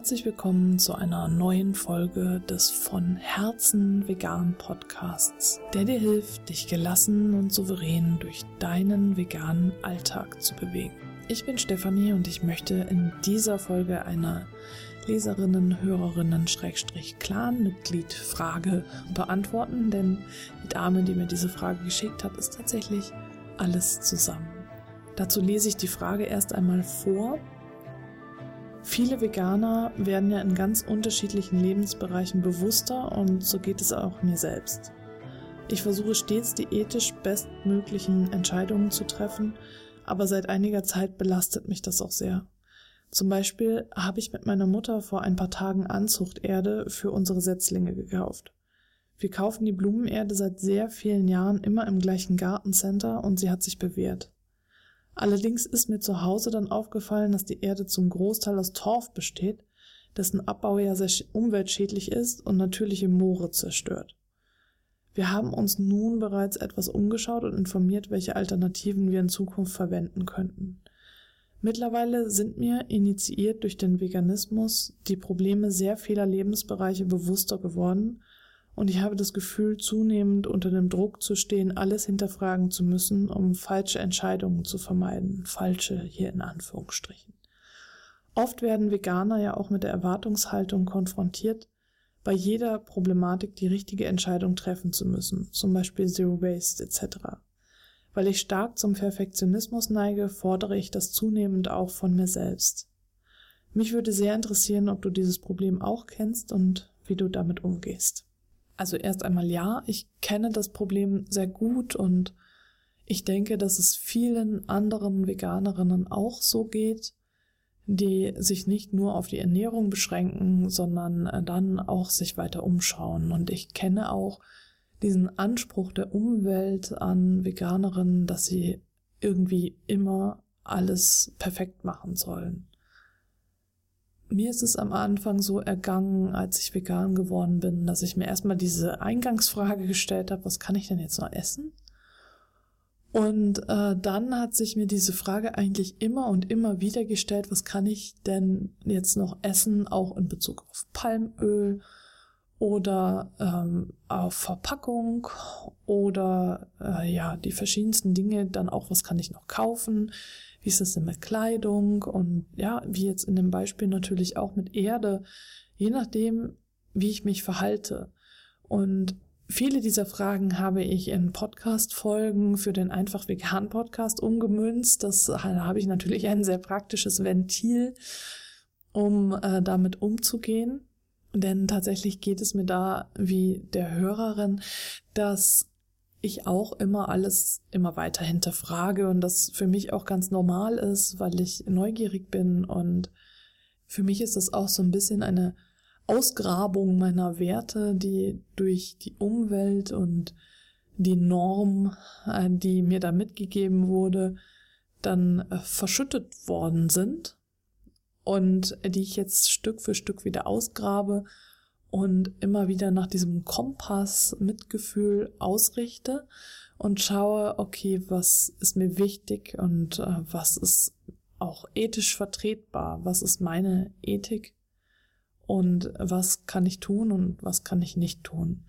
Herzlich willkommen zu einer neuen Folge des von Herzen vegan Podcasts, der dir hilft, dich gelassen und souverän durch deinen veganen Alltag zu bewegen. Ich bin Stefanie und ich möchte in dieser Folge eine Leserinnen, Hörerinnen, Schrägstrich Clan-Mitglied Frage beantworten, denn die Dame, die mir diese Frage geschickt hat, ist tatsächlich alles zusammen. Dazu lese ich die Frage erst einmal vor Viele Veganer werden ja in ganz unterschiedlichen Lebensbereichen bewusster und so geht es auch mir selbst. Ich versuche stets die ethisch bestmöglichen Entscheidungen zu treffen, aber seit einiger Zeit belastet mich das auch sehr. Zum Beispiel habe ich mit meiner Mutter vor ein paar Tagen Anzuchterde für unsere Setzlinge gekauft. Wir kaufen die Blumenerde seit sehr vielen Jahren immer im gleichen Gartencenter und sie hat sich bewährt. Allerdings ist mir zu Hause dann aufgefallen, dass die Erde zum Großteil aus Torf besteht, dessen Abbau ja sehr umweltschädlich ist und natürliche Moore zerstört. Wir haben uns nun bereits etwas umgeschaut und informiert, welche Alternativen wir in Zukunft verwenden könnten. Mittlerweile sind mir, initiiert durch den Veganismus, die Probleme sehr vieler Lebensbereiche bewusster geworden und ich habe das Gefühl, zunehmend unter dem Druck zu stehen, alles hinterfragen zu müssen, um falsche Entscheidungen zu vermeiden. Falsche hier in Anführungsstrichen. Oft werden Veganer ja auch mit der Erwartungshaltung konfrontiert, bei jeder Problematik die richtige Entscheidung treffen zu müssen, zum Beispiel Zero Waste etc. Weil ich stark zum Perfektionismus neige, fordere ich das zunehmend auch von mir selbst. Mich würde sehr interessieren, ob du dieses Problem auch kennst und wie du damit umgehst. Also erst einmal ja, ich kenne das Problem sehr gut und ich denke, dass es vielen anderen Veganerinnen auch so geht, die sich nicht nur auf die Ernährung beschränken, sondern äh, dann auch sich weiter umschauen. Und ich kenne auch diesen Anspruch der Umwelt an Veganerinnen, dass sie irgendwie immer alles perfekt machen sollen. Mir ist es am Anfang so ergangen, als ich vegan geworden bin, dass ich mir erstmal diese Eingangsfrage gestellt habe, was kann ich denn jetzt noch essen? Und äh, dann hat sich mir diese Frage eigentlich immer und immer wieder gestellt, was kann ich denn jetzt noch essen, auch in Bezug auf Palmöl oder ähm, auf Verpackung oder äh, ja, die verschiedensten Dinge, dann auch, was kann ich noch kaufen? Wie ist es denn mit Kleidung? Und ja, wie jetzt in dem Beispiel natürlich auch mit Erde, je nachdem, wie ich mich verhalte. Und viele dieser Fragen habe ich in Podcast-Folgen für den Einfach Vegan Podcast umgemünzt. Das da habe ich natürlich ein sehr praktisches Ventil, um äh, damit umzugehen. Denn tatsächlich geht es mir da wie der Hörerin, dass ich auch immer alles immer weiter hinterfrage und das für mich auch ganz normal ist, weil ich neugierig bin. Und für mich ist das auch so ein bisschen eine Ausgrabung meiner Werte, die durch die Umwelt und die Norm, äh, die mir da mitgegeben wurde, dann äh, verschüttet worden sind und die ich jetzt Stück für Stück wieder ausgrabe und immer wieder nach diesem Kompass Mitgefühl ausrichte und schaue, okay, was ist mir wichtig und äh, was ist auch ethisch vertretbar, was ist meine Ethik und was kann ich tun und was kann ich nicht tun.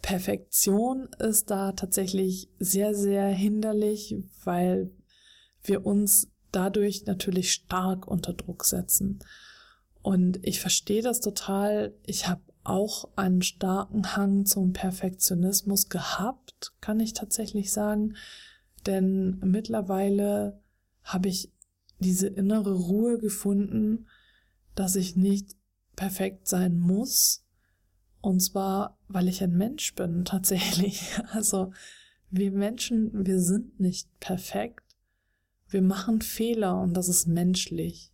Perfektion ist da tatsächlich sehr, sehr hinderlich, weil wir uns dadurch natürlich stark unter Druck setzen. Und ich verstehe das total. Ich habe auch einen starken Hang zum Perfektionismus gehabt, kann ich tatsächlich sagen. Denn mittlerweile habe ich diese innere Ruhe gefunden, dass ich nicht perfekt sein muss. Und zwar, weil ich ein Mensch bin, tatsächlich. Also, wir Menschen, wir sind nicht perfekt. Wir machen Fehler und das ist menschlich.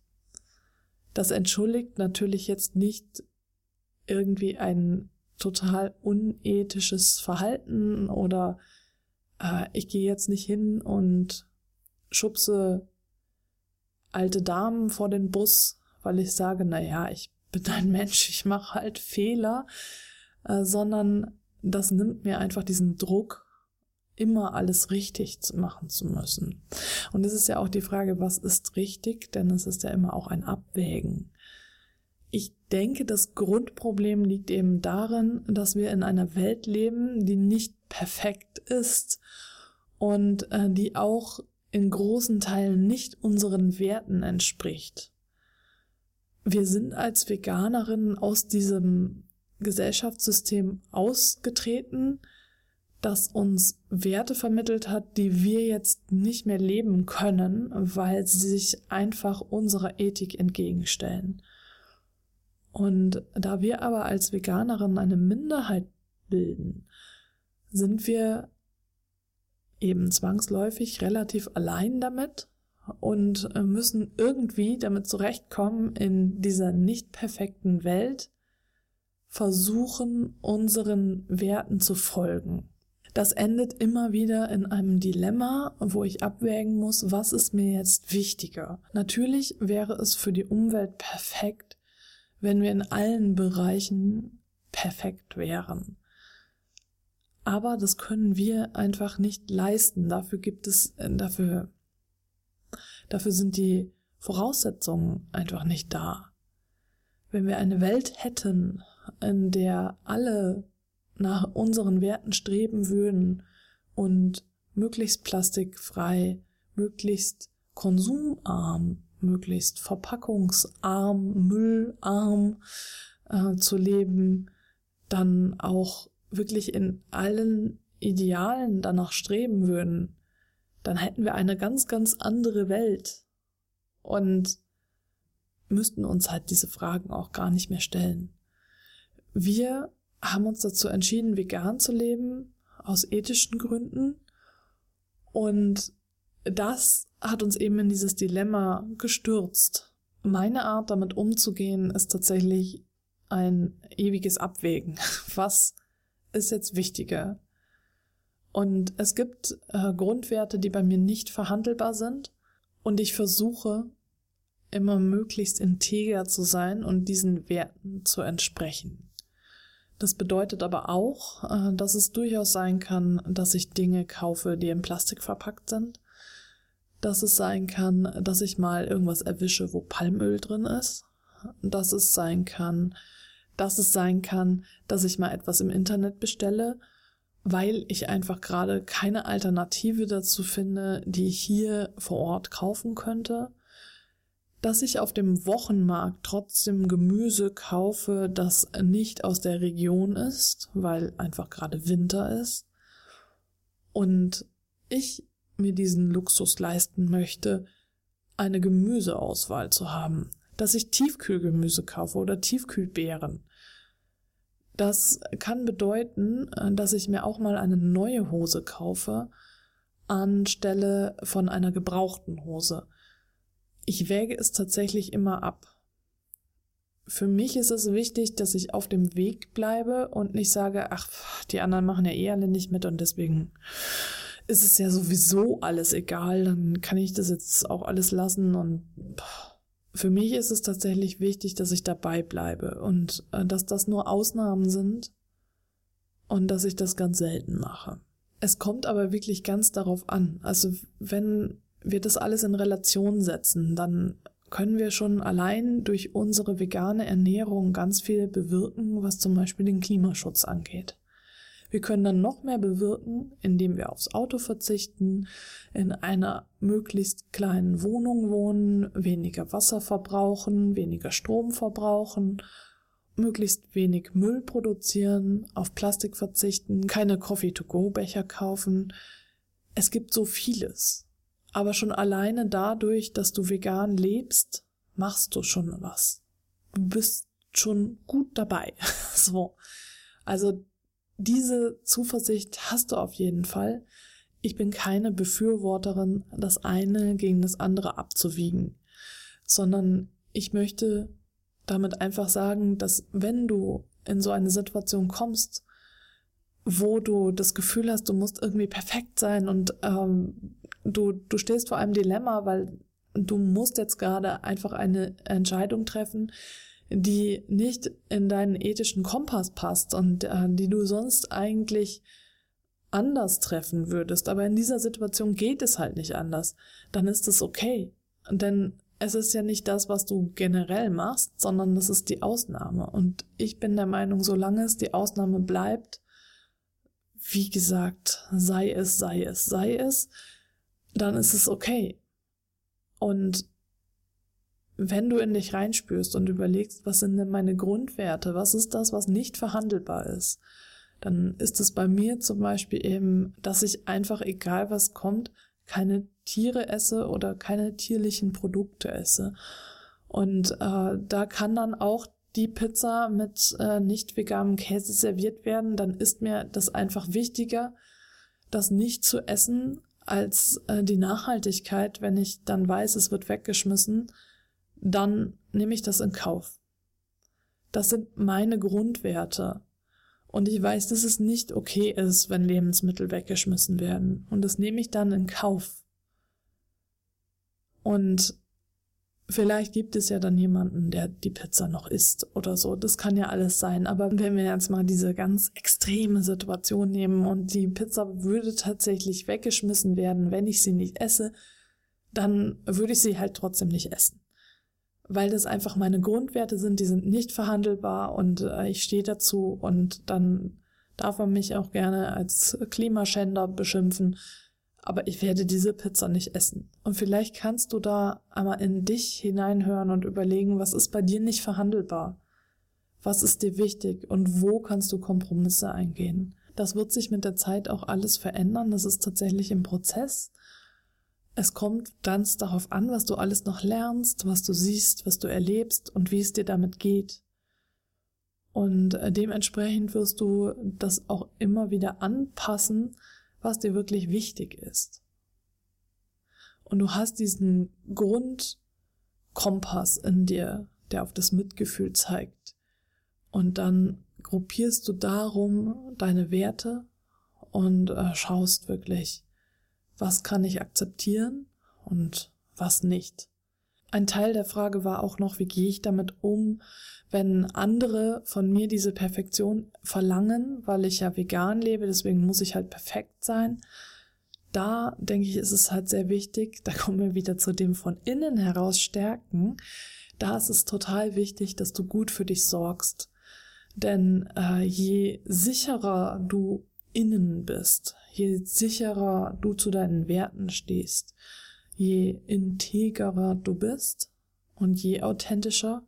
Das entschuldigt natürlich jetzt nicht irgendwie ein total unethisches Verhalten oder äh, ich gehe jetzt nicht hin und schubse alte Damen vor den Bus, weil ich sage, na ja, ich bin ein Mensch, ich mache halt Fehler, äh, sondern das nimmt mir einfach diesen Druck, immer alles richtig machen zu müssen. Und es ist ja auch die Frage, was ist richtig, denn es ist ja immer auch ein Abwägen. Ich denke, das Grundproblem liegt eben darin, dass wir in einer Welt leben, die nicht perfekt ist und äh, die auch in großen Teilen nicht unseren Werten entspricht. Wir sind als Veganerinnen aus diesem Gesellschaftssystem ausgetreten, das uns Werte vermittelt hat, die wir jetzt nicht mehr leben können, weil sie sich einfach unserer Ethik entgegenstellen. Und da wir aber als Veganerin eine Minderheit bilden, sind wir eben zwangsläufig relativ allein damit und müssen irgendwie damit zurechtkommen, in dieser nicht perfekten Welt versuchen, unseren Werten zu folgen. Das endet immer wieder in einem Dilemma, wo ich abwägen muss, was ist mir jetzt wichtiger. Natürlich wäre es für die Umwelt perfekt, wenn wir in allen Bereichen perfekt wären. Aber das können wir einfach nicht leisten. Dafür gibt es, dafür, dafür sind die Voraussetzungen einfach nicht da. Wenn wir eine Welt hätten, in der alle nach unseren Werten streben würden und möglichst plastikfrei, möglichst konsumarm, möglichst verpackungsarm, müllarm äh, zu leben, dann auch wirklich in allen Idealen danach streben würden, dann hätten wir eine ganz, ganz andere Welt und müssten uns halt diese Fragen auch gar nicht mehr stellen. Wir haben uns dazu entschieden, vegan zu leben, aus ethischen Gründen. Und das hat uns eben in dieses Dilemma gestürzt. Meine Art, damit umzugehen, ist tatsächlich ein ewiges Abwägen. Was ist jetzt wichtiger? Und es gibt äh, Grundwerte, die bei mir nicht verhandelbar sind. Und ich versuche immer möglichst integer zu sein und diesen Werten zu entsprechen. Das bedeutet aber auch, äh, dass es durchaus sein kann, dass ich Dinge kaufe, die in Plastik verpackt sind. Dass es sein kann, dass ich mal irgendwas erwische, wo Palmöl drin ist. Dass es sein kann, dass es sein kann, dass ich mal etwas im Internet bestelle, weil ich einfach gerade keine Alternative dazu finde, die ich hier vor Ort kaufen könnte dass ich auf dem Wochenmarkt trotzdem Gemüse kaufe, das nicht aus der Region ist, weil einfach gerade Winter ist. Und ich mir diesen Luxus leisten möchte, eine Gemüseauswahl zu haben, dass ich Tiefkühlgemüse kaufe oder Tiefkühlbeeren. Das kann bedeuten, dass ich mir auch mal eine neue Hose kaufe anstelle von einer gebrauchten Hose ich wäge es tatsächlich immer ab. Für mich ist es wichtig, dass ich auf dem Weg bleibe und nicht sage, ach, die anderen machen ja eh alle nicht mit und deswegen ist es ja sowieso alles egal, dann kann ich das jetzt auch alles lassen und für mich ist es tatsächlich wichtig, dass ich dabei bleibe und äh, dass das nur Ausnahmen sind und dass ich das ganz selten mache. Es kommt aber wirklich ganz darauf an. Also wenn wir das alles in Relation setzen, dann können wir schon allein durch unsere vegane Ernährung ganz viel bewirken, was zum Beispiel den Klimaschutz angeht. Wir können dann noch mehr bewirken, indem wir aufs Auto verzichten, in einer möglichst kleinen Wohnung wohnen, weniger Wasser verbrauchen, weniger Strom verbrauchen, möglichst wenig Müll produzieren, auf Plastik verzichten, keine Coffee-to-go-Becher kaufen. Es gibt so vieles. Aber schon alleine dadurch, dass du vegan lebst, machst du schon was. Du bist schon gut dabei. so. Also diese Zuversicht hast du auf jeden Fall. Ich bin keine Befürworterin, das eine gegen das andere abzuwiegen, sondern ich möchte damit einfach sagen, dass wenn du in so eine Situation kommst, wo du das Gefühl hast, du musst irgendwie perfekt sein und ähm, du, du stehst vor einem Dilemma, weil du musst jetzt gerade einfach eine Entscheidung treffen, die nicht in deinen ethischen Kompass passt und äh, die du sonst eigentlich anders treffen würdest. Aber in dieser Situation geht es halt nicht anders. Dann ist es okay. Denn es ist ja nicht das, was du generell machst, sondern das ist die Ausnahme. Und ich bin der Meinung, solange es die Ausnahme bleibt, wie gesagt, sei es, sei es, sei es, dann ist es okay. Und wenn du in dich reinspürst und überlegst, was sind denn meine Grundwerte, was ist das, was nicht verhandelbar ist, dann ist es bei mir zum Beispiel eben, dass ich einfach, egal was kommt, keine Tiere esse oder keine tierlichen Produkte esse. Und äh, da kann dann auch die Pizza mit äh, nicht veganem Käse serviert werden, dann ist mir das einfach wichtiger, das nicht zu essen, als äh, die Nachhaltigkeit, wenn ich dann weiß, es wird weggeschmissen, dann nehme ich das in Kauf. Das sind meine Grundwerte. Und ich weiß, dass es nicht okay ist, wenn Lebensmittel weggeschmissen werden. Und das nehme ich dann in Kauf. Und vielleicht gibt es ja dann jemanden, der die Pizza noch isst oder so. Das kann ja alles sein. Aber wenn wir jetzt mal diese ganz extreme Situation nehmen und die Pizza würde tatsächlich weggeschmissen werden, wenn ich sie nicht esse, dann würde ich sie halt trotzdem nicht essen weil das einfach meine Grundwerte sind, die sind nicht verhandelbar und äh, ich stehe dazu und dann darf man mich auch gerne als Klimaschänder beschimpfen, aber ich werde diese Pizza nicht essen. Und vielleicht kannst du da einmal in dich hineinhören und überlegen, was ist bei dir nicht verhandelbar? Was ist dir wichtig und wo kannst du Kompromisse eingehen? Das wird sich mit der Zeit auch alles verändern. Das ist tatsächlich im Prozess. Es kommt ganz darauf an, was du alles noch lernst, was du siehst, was du erlebst und wie es dir damit geht. Und äh, dementsprechend wirst du das auch immer wieder anpassen, was dir wirklich wichtig ist. Und du hast diesen Grundkompass in dir, der auf das Mitgefühl zeigt. Und dann gruppierst du darum deine Werte und äh, schaust wirklich, was kann ich akzeptieren und was nicht. Ein Teil der Frage war auch noch, wie gehe ich damit um, wenn andere von mir diese Perfektion verlangen, weil ich ja vegan lebe, deswegen muss ich halt perfekt sein. Da denke ich, ist es halt sehr wichtig, da kommen wir wieder zu dem von innen heraus stärken. Da ist es total wichtig, dass du gut für dich sorgst. Denn äh, je sicherer du innen bist, je sicherer du zu deinen Werten stehst, je integerer du bist und je authentischer,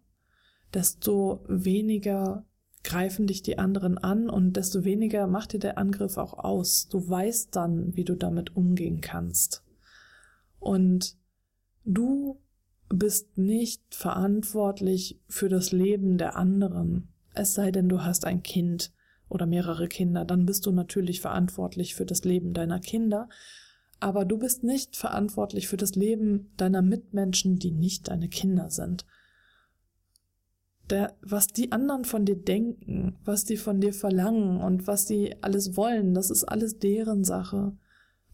desto weniger greifen dich die anderen an und desto weniger macht dir der Angriff auch aus. Du weißt dann, wie du damit umgehen kannst. Und du bist nicht verantwortlich für das Leben der anderen, es sei denn, du hast ein Kind oder mehrere Kinder, dann bist du natürlich verantwortlich für das Leben deiner Kinder, aber du bist nicht verantwortlich für das Leben deiner Mitmenschen, die nicht deine Kinder sind. Der, was die anderen von dir denken, was die von dir verlangen und was sie alles wollen, das ist alles deren Sache.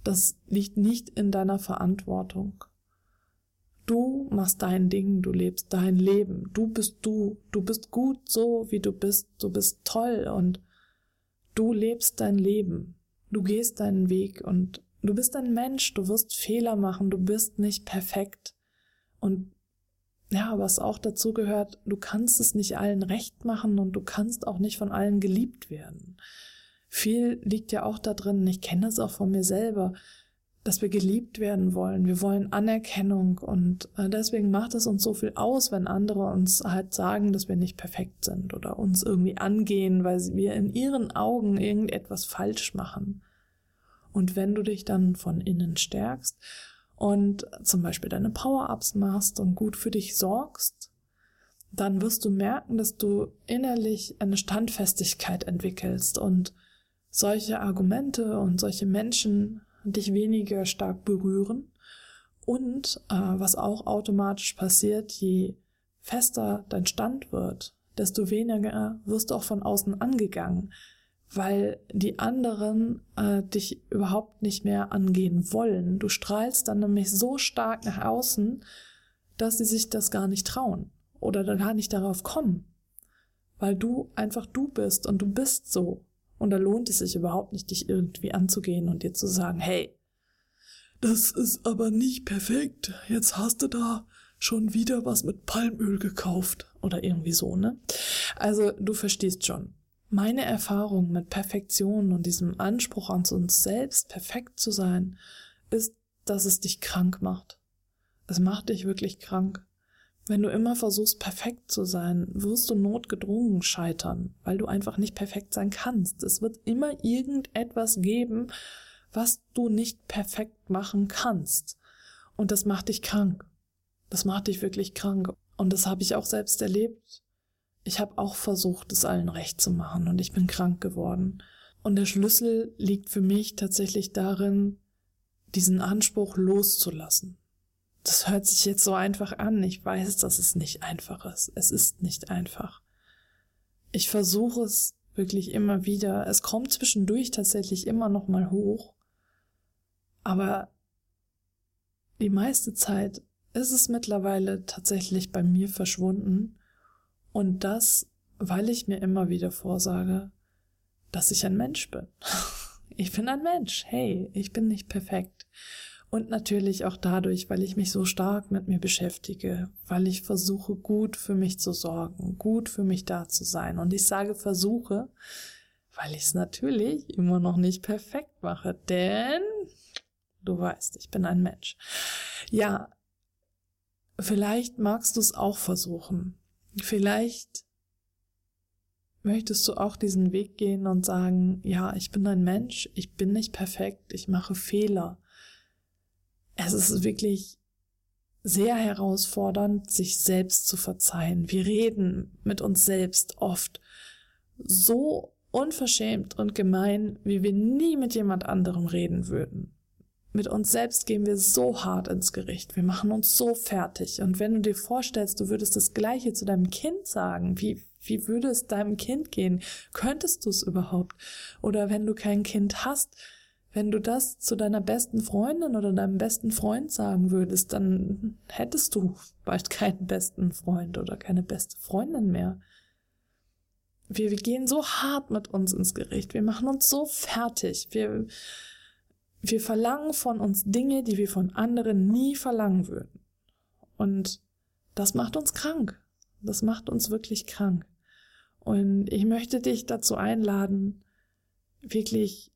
Das liegt nicht in deiner Verantwortung. Du machst dein Ding, du lebst dein Leben, du bist du, du bist gut so, wie du bist, du bist toll und Du lebst dein Leben. Du gehst deinen Weg und du bist ein Mensch, du wirst Fehler machen, du bist nicht perfekt. Und ja, was auch dazu gehört, du kannst es nicht allen recht machen und du kannst auch nicht von allen geliebt werden. Viel liegt ja auch da drin, ich kenne das auch von mir selber dass wir geliebt werden wollen. Wir wollen Anerkennung und äh, deswegen macht es uns so viel aus, wenn andere uns halt sagen, dass wir nicht perfekt sind oder uns irgendwie angehen, weil wir in ihren Augen irgendetwas falsch machen. Und wenn du dich dann von innen stärkst und zum Beispiel deine Power-Ups machst und gut für dich sorgst, dann wirst du merken, dass du innerlich eine Standfestigkeit entwickelst und solche Argumente und solche Menschen dich weniger stark berühren. Und äh, was auch automatisch passiert, je fester dein Stand wird, desto weniger wirst du auch von außen angegangen, weil die anderen äh, dich überhaupt nicht mehr angehen wollen. Du strahlst dann nämlich so stark nach außen, dass sie sich das gar nicht trauen oder gar nicht darauf kommen, weil du einfach du bist und du bist so. Und da lohnt es sich überhaupt nicht, dich irgendwie anzugehen und dir zu sagen, hey, das ist aber nicht perfekt. Jetzt hast du da schon wieder was mit Palmöl gekauft oder irgendwie so, ne? Also du verstehst schon. Meine Erfahrung mit Perfektion und diesem Anspruch an uns selbst, perfekt zu sein, ist, dass es dich krank macht. Es macht dich wirklich krank. Wenn du immer versuchst, perfekt zu sein, wirst du notgedrungen scheitern, weil du einfach nicht perfekt sein kannst. Es wird immer irgendetwas geben, was du nicht perfekt machen kannst. Und das macht dich krank. Das macht dich wirklich krank. Und das habe ich auch selbst erlebt. Ich habe auch versucht, es allen recht zu machen und ich bin krank geworden. Und der Schlüssel liegt für mich tatsächlich darin, diesen Anspruch loszulassen. Das hört sich jetzt so einfach an. Ich weiß, dass es nicht einfach ist. Es ist nicht einfach. Ich versuche es wirklich immer wieder. Es kommt zwischendurch tatsächlich immer noch mal hoch. Aber die meiste Zeit ist es mittlerweile tatsächlich bei mir verschwunden. Und das, weil ich mir immer wieder vorsage, dass ich ein Mensch bin. Ich bin ein Mensch. Hey, ich bin nicht perfekt. Und natürlich auch dadurch, weil ich mich so stark mit mir beschäftige, weil ich versuche, gut für mich zu sorgen, gut für mich da zu sein. Und ich sage versuche, weil ich es natürlich immer noch nicht perfekt mache, denn du weißt, ich bin ein Mensch. Ja, vielleicht magst du es auch versuchen. Vielleicht möchtest du auch diesen Weg gehen und sagen, ja, ich bin ein Mensch, ich bin nicht perfekt, ich mache Fehler. Es ist wirklich sehr herausfordernd, sich selbst zu verzeihen. Wir reden mit uns selbst oft so unverschämt und gemein, wie wir nie mit jemand anderem reden würden. Mit uns selbst gehen wir so hart ins Gericht. Wir machen uns so fertig. Und wenn du dir vorstellst, du würdest das Gleiche zu deinem Kind sagen, wie, wie würde es deinem Kind gehen? Könntest du es überhaupt? Oder wenn du kein Kind hast, wenn du das zu deiner besten Freundin oder deinem besten Freund sagen würdest, dann hättest du bald keinen besten Freund oder keine beste Freundin mehr. Wir, wir gehen so hart mit uns ins Gericht. Wir machen uns so fertig. Wir, wir verlangen von uns Dinge, die wir von anderen nie verlangen würden. Und das macht uns krank. Das macht uns wirklich krank. Und ich möchte dich dazu einladen, wirklich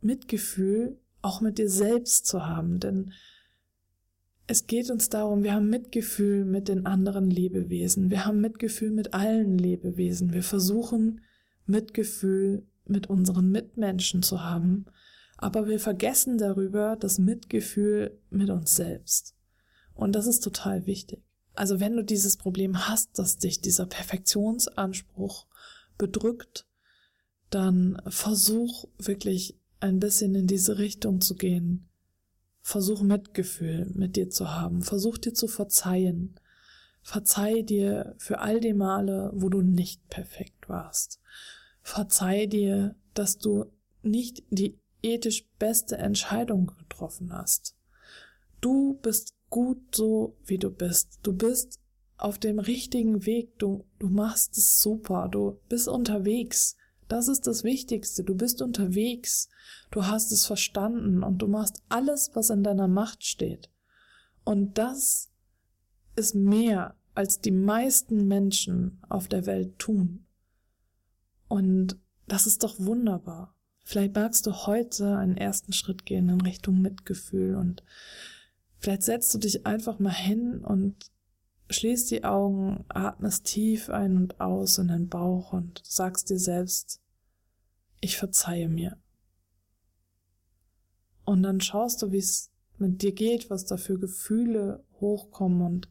Mitgefühl auch mit dir selbst zu haben, denn es geht uns darum, wir haben Mitgefühl mit den anderen Lebewesen, wir haben Mitgefühl mit allen Lebewesen, wir versuchen Mitgefühl mit unseren Mitmenschen zu haben aber wir vergessen darüber das Mitgefühl mit uns selbst. Und das ist total wichtig. Also wenn du dieses Problem hast, dass dich dieser Perfektionsanspruch bedrückt, dann versuch wirklich ein bisschen in diese Richtung zu gehen. Versuch Mitgefühl mit dir zu haben. Versuch dir zu verzeihen. Verzeih dir für all die Male, wo du nicht perfekt warst. Verzeih dir, dass du nicht die ethisch beste Entscheidung getroffen hast. Du bist gut so, wie du bist. Du bist auf dem richtigen Weg. Du, du machst es super. Du bist unterwegs. Das ist das Wichtigste. Du bist unterwegs. Du hast es verstanden und du machst alles, was in deiner Macht steht. Und das ist mehr, als die meisten Menschen auf der Welt tun. Und das ist doch wunderbar. Vielleicht magst du heute einen ersten Schritt gehen in Richtung Mitgefühl und vielleicht setzt du dich einfach mal hin und schließt die Augen, atmest tief ein und aus in den Bauch und sagst dir selbst, ich verzeihe mir. Und dann schaust du, wie es mit dir geht, was da für Gefühle hochkommen und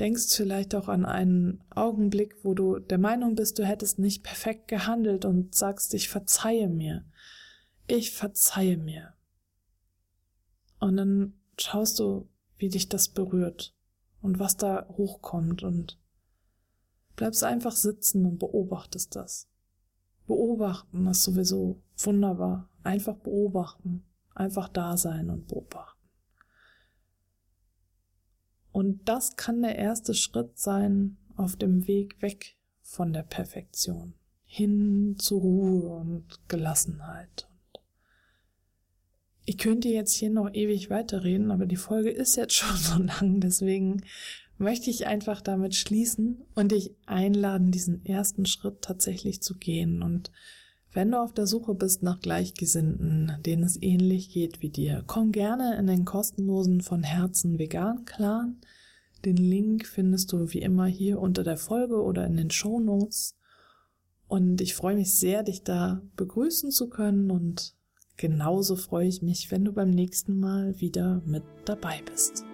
denkst vielleicht auch an einen Augenblick, wo du der Meinung bist, du hättest nicht perfekt gehandelt und sagst, ich verzeihe mir. Ich verzeihe mir. Und dann schaust du, wie dich das berührt und was da hochkommt und bleibst einfach sitzen und beobachtest das. Beobachten ist sowieso wunderbar. Einfach beobachten. Einfach da sein und beobachten. Und das kann der erste Schritt sein auf dem Weg weg von der Perfektion, hin zu Ruhe und Gelassenheit. Ich könnte jetzt hier noch ewig weiterreden, aber die Folge ist jetzt schon so lang, deswegen möchte ich einfach damit schließen und dich einladen, diesen ersten Schritt tatsächlich zu gehen. Und wenn du auf der Suche bist nach Gleichgesinnten, denen es ähnlich geht wie dir, komm gerne in den kostenlosen von Herzen vegan Clan. Den Link findest du wie immer hier unter der Folge oder in den Show Notes. Und ich freue mich sehr, dich da begrüßen zu können und genauso freue ich mich, wenn du beim nächsten Mal wieder mit dabei bist.